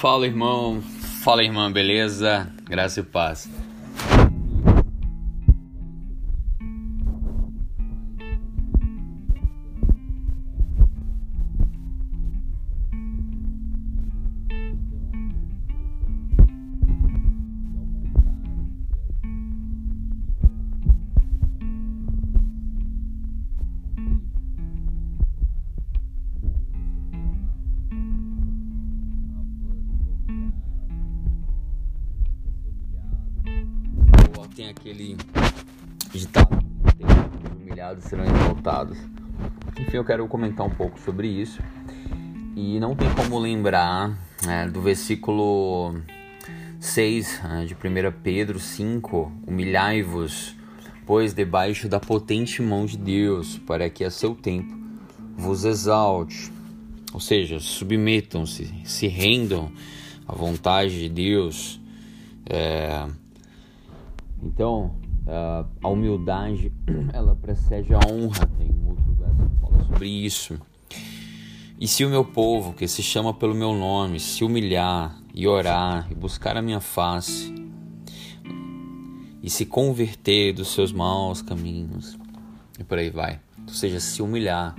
Fala irmão, fala irmã, beleza? Graça e paz. Tem aquele ditado: humilhados serão exaltados. Enfim, eu quero comentar um pouco sobre isso. E não tem como lembrar né, do versículo 6 né, de 1 Pedro 5: Humilhai-vos, pois debaixo da potente mão de Deus, para que a seu tempo vos exalte. Ou seja, submetam-se, se rendam à vontade de Deus. É, então, a humildade, ela precede a honra. Tem um outro verso que fala sobre isso. E se o meu povo, que se chama pelo meu nome, se humilhar e orar e buscar a minha face e se converter dos seus maus caminhos, e por aí vai. Ou seja, se humilhar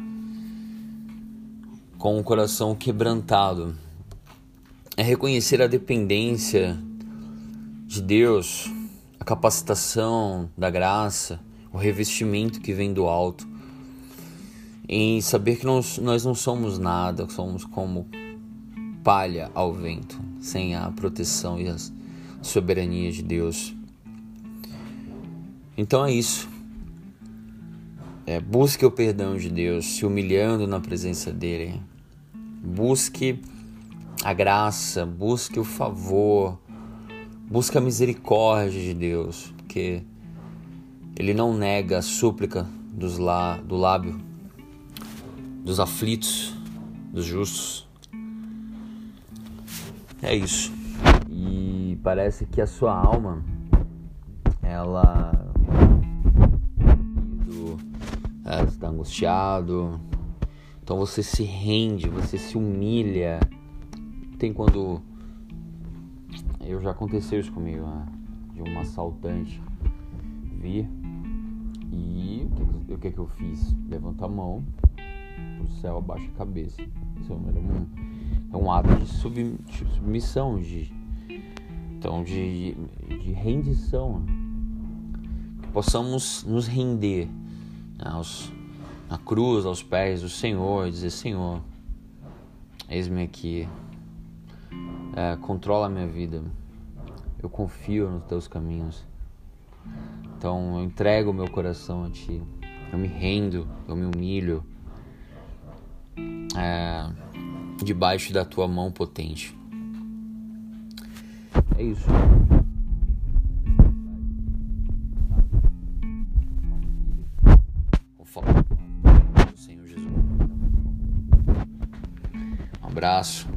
com o coração quebrantado, é reconhecer a dependência de Deus capacitação da graça, o revestimento que vem do alto, em saber que nós, nós não somos nada, somos como palha ao vento, sem a proteção e a soberania de Deus. Então é isso. É, busque o perdão de Deus, se humilhando na presença dele. Busque a graça, busque o favor, Busca a misericórdia de Deus, porque Ele não nega a súplica dos lá, do lábio dos aflitos, dos justos. É isso. E parece que a sua alma, ela ela está angustiado. Então você se rende, você se humilha. Tem quando eu já aconteceu isso comigo, né? de um assaltante vir e o que, o que, eu fiz? Levanta a mão pro céu, abaixa a cabeça. Isso é um, é um ato de, sub, de submissão, de, então de, de rendição. Né? Que possamos nos render né? aos, na cruz, aos pés do Senhor, e dizer: Senhor, eis-me aqui, é, controla a minha vida. Eu confio nos teus caminhos. Então eu entrego o meu coração a ti. Eu me rendo, eu me humilho é, debaixo da tua mão potente. É isso. Senhor Jesus. Um abraço.